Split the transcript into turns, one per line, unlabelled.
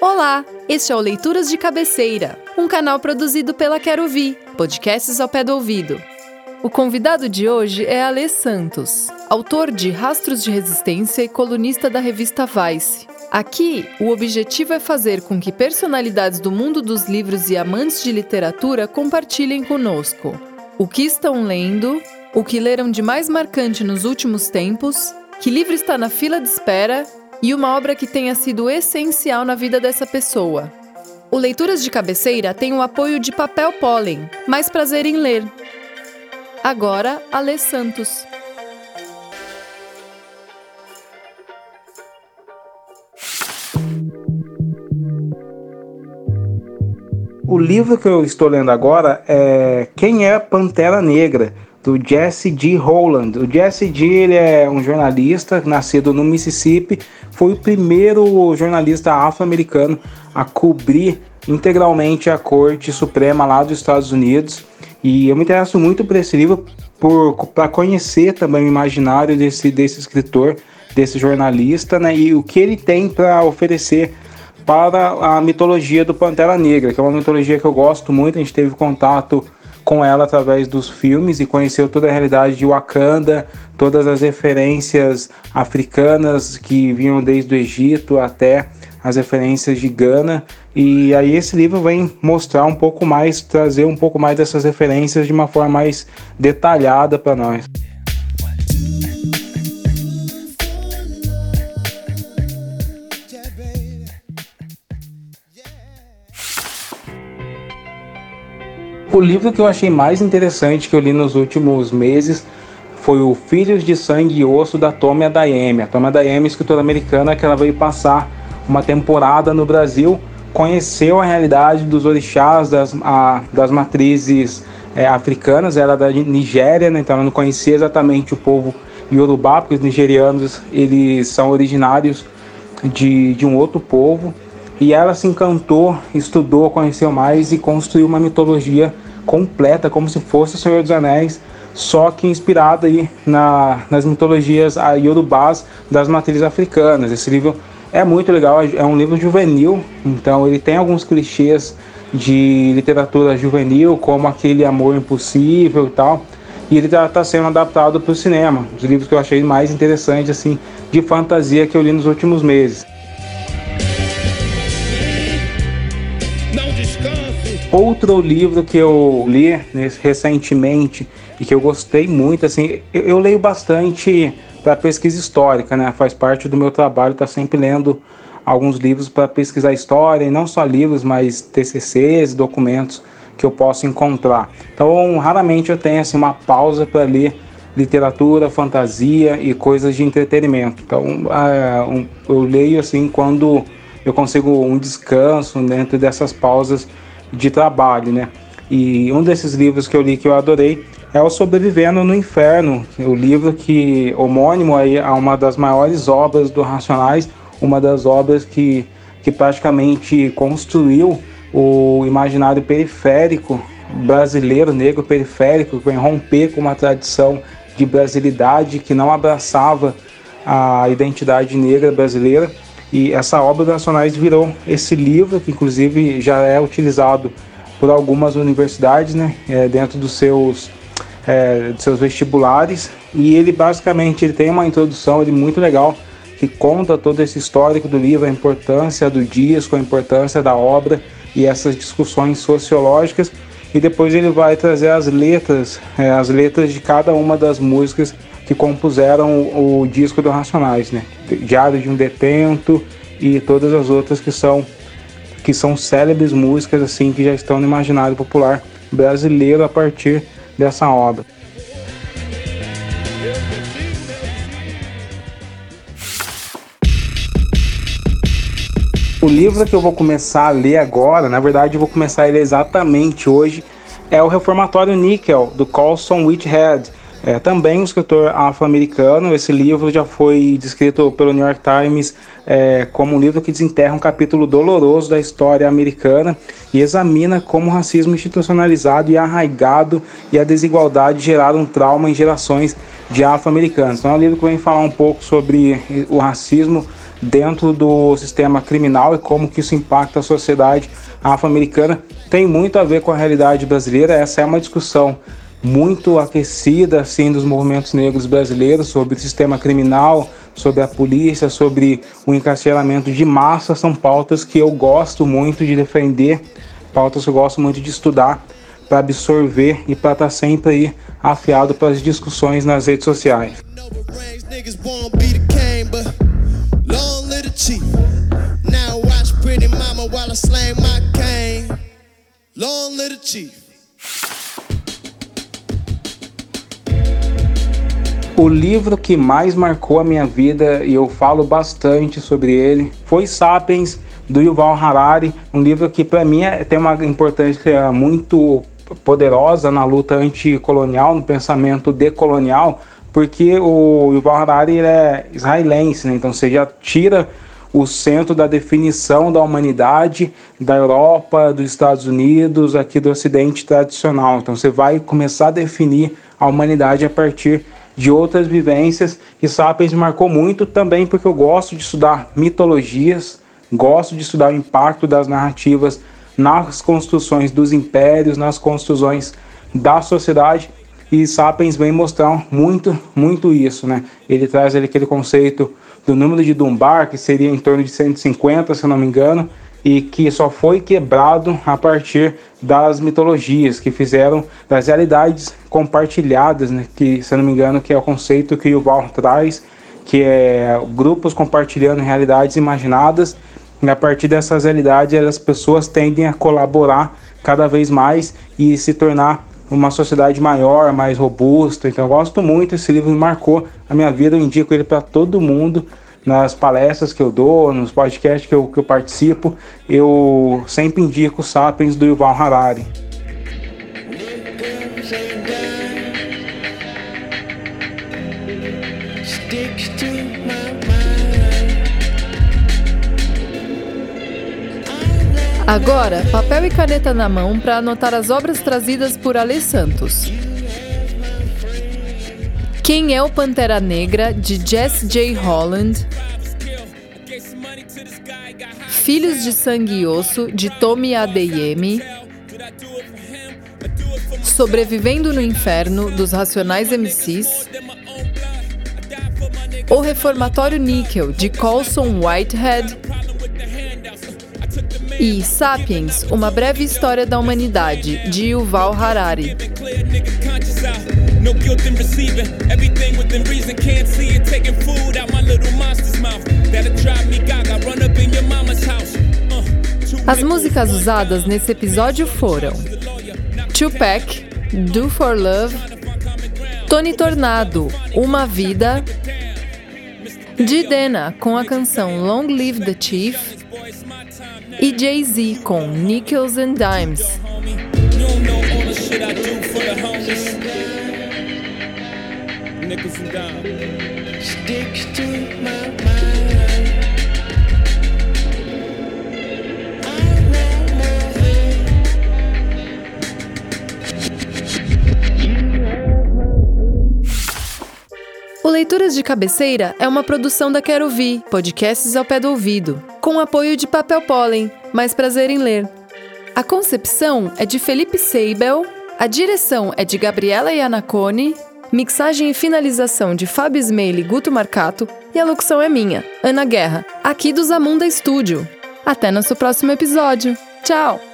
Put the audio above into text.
Olá, este é o Leituras de Cabeceira, um canal produzido pela Quero Ouvir, podcasts ao pé do ouvido. O convidado de hoje é Alê Santos, autor de Rastros de Resistência e colunista da revista Vice. Aqui, o objetivo é fazer com que personalidades do mundo dos livros e amantes de literatura compartilhem conosco o que estão lendo, o que leram de mais marcante nos últimos tempos, que livro está na fila de espera e uma obra que tenha sido essencial na vida dessa pessoa. O Leituras de Cabeceira tem o apoio de Papel Pólen, mais prazer em ler. Agora, Alê Santos.
O livro que eu estou lendo agora é Quem é Pantera Negra, do Jesse G. Holland. O Jesse G. Ele é um jornalista nascido no Mississippi, foi o primeiro jornalista afro-americano a cobrir integralmente a Corte Suprema lá dos Estados Unidos. E eu me interesso muito por esse livro para conhecer também o imaginário desse, desse escritor, desse jornalista, né, e o que ele tem para oferecer para a mitologia do Pantera Negra, que é uma mitologia que eu gosto muito. A gente teve contato com ela através dos filmes e conheceu toda a realidade de Wakanda, todas as referências africanas que vinham desde o Egito até as referências de Gana. E aí esse livro vem mostrar um pouco mais, trazer um pouco mais dessas referências de uma forma mais detalhada para nós. O livro que eu achei mais interessante que eu li nos últimos meses foi o Filhos de Sangue e Osso da Tommy Adayemi. A Tommy Adayemi, escritora americana, que ela veio passar uma temporada no Brasil, conheceu a realidade dos orixás, das, a, das matrizes é, africanas, ela é da Nigéria, né? então ela não conhecia exatamente o povo Yorubá, porque os nigerianos eles são originários de, de um outro povo. E ela se encantou, estudou, conheceu mais e construiu uma mitologia completa, como se fosse o Senhor dos Anéis, só que inspirada aí na, nas mitologias iorubás das matrizes africanas. Esse livro é muito legal, é um livro juvenil, então ele tem alguns clichês de literatura juvenil, como aquele amor impossível e tal, e ele está tá sendo adaptado para o cinema. Os livros que eu achei mais interessantes assim de fantasia que eu li nos últimos meses. Outro livro que eu li recentemente e que eu gostei muito, assim, eu, eu leio bastante para pesquisa histórica, né? Faz parte do meu trabalho, tá sempre lendo alguns livros para pesquisar história, e não só livros, mas TCCs, documentos que eu posso encontrar. Então, raramente eu tenho assim uma pausa para ler literatura, fantasia e coisas de entretenimento. Então, uh, eu leio assim quando eu consigo um descanso dentro dessas pausas de trabalho, né? E um desses livros que eu li que eu adorei é o Sobrevivendo no Inferno, o livro que homônimo aí a uma das maiores obras do Racionais, uma das obras que, que praticamente construiu o imaginário periférico brasileiro, negro periférico, que vem romper com uma tradição de brasilidade que não abraçava a identidade negra brasileira e essa obra do Nacionais virou esse livro, que inclusive já é utilizado por algumas universidades, né, é, dentro dos seus, é, dos seus vestibulares. E ele basicamente ele tem uma introdução ele muito legal que conta todo esse histórico do livro, a importância do disco, a importância da obra e essas discussões sociológicas. E depois ele vai trazer as letras, é, as letras de cada uma das músicas que compuseram o, o disco do Racionais, né? Diário de um Detento e todas as outras que são que são célebres músicas assim que já estão no imaginário popular brasileiro a partir dessa obra. O livro que eu vou começar a ler agora, na verdade eu vou começar a ler exatamente hoje, é o Reformatório Níquel, do Colson Whitehead. É, também um escritor afro-americano. Esse livro já foi descrito pelo New York Times é, como um livro que desenterra um capítulo doloroso da história americana e examina como o racismo institucionalizado e arraigado e a desigualdade geraram um trauma em gerações de afro-americanos. Então é um livro que vem falar um pouco sobre o racismo dentro do sistema criminal e como que isso impacta a sociedade afro-americana tem muito a ver com a realidade brasileira. Essa é uma discussão muito aquecida assim dos movimentos negros brasileiros sobre o sistema criminal, sobre a polícia, sobre o encarceramento de massa, são pautas que eu gosto muito de defender, pautas que eu gosto muito de estudar para absorver e para estar tá sempre aí afiado para as discussões nas redes sociais. Long little chief. O livro que mais marcou a minha vida e eu falo bastante sobre ele foi Sapiens do Yuval Harari, um livro que para mim é, tem uma importância muito poderosa na luta anticolonial, no pensamento decolonial, porque o Yuval Harari é israelense, né? então você já tira o centro da definição da humanidade da Europa, dos Estados Unidos, aqui do Ocidente tradicional. Então você vai começar a definir a humanidade a partir de outras vivências. E Sapiens marcou muito também porque eu gosto de estudar mitologias, gosto de estudar o impacto das narrativas nas construções dos impérios, nas construções da sociedade. E Sapiens vem mostrar muito, muito isso, né? Ele traz ali aquele conceito do número de Dunbar, que seria em torno de 150, se não me engano, e que só foi quebrado a partir das mitologias que fizeram das realidades compartilhadas, né, que se não me engano que é o conceito que o Val traz, que é grupos compartilhando realidades imaginadas e a partir dessas realidades as pessoas tendem a colaborar cada vez mais e se tornar uma sociedade maior, mais robusta. Então eu gosto muito, esse livro marcou a minha vida, eu indico ele para todo mundo nas palestras que eu dou, nos podcasts que eu, que eu participo, eu sempre indico Sapiens do Yuval Harari.
Agora, papel e caneta na mão para anotar as obras trazidas por Ale Santos. Quem é o Pantera Negra, de Jess J. Holland. Filhos de Sangue e Osso, de Tommy Adeyemi. Sobrevivendo no Inferno, dos Racionais MCs. O Reformatório Níquel, de Colson Whitehead. E Sapiens, Uma Breve História da Humanidade, de Yuval Harari. No guilt in receiving. Everything within reason. Can't see it. Taking food out my little monster's mouth. That'll drive me gaga. Run up in your mama's house. Uh, As músicas usadas nesse episódio foram Tupac, Do For Love, Tony Tornado, Uma Vida, Didena com a canção Long Live the Chief e Jay-Z com Nickels and Dimes. Nickels and dimes. Sticks to my mind. O Leituras de Cabeceira é uma produção da Quero Vi, podcasts ao pé do ouvido, com apoio de Papel Pólen, mais prazer em ler. A concepção é de Felipe Seibel, a direção é de Gabriela Iannacone Mixagem e finalização de Fábio Smeili e Guto Marcato. E a locução é minha, Ana Guerra, aqui do Zamunda Estúdio. Até nosso próximo episódio. Tchau!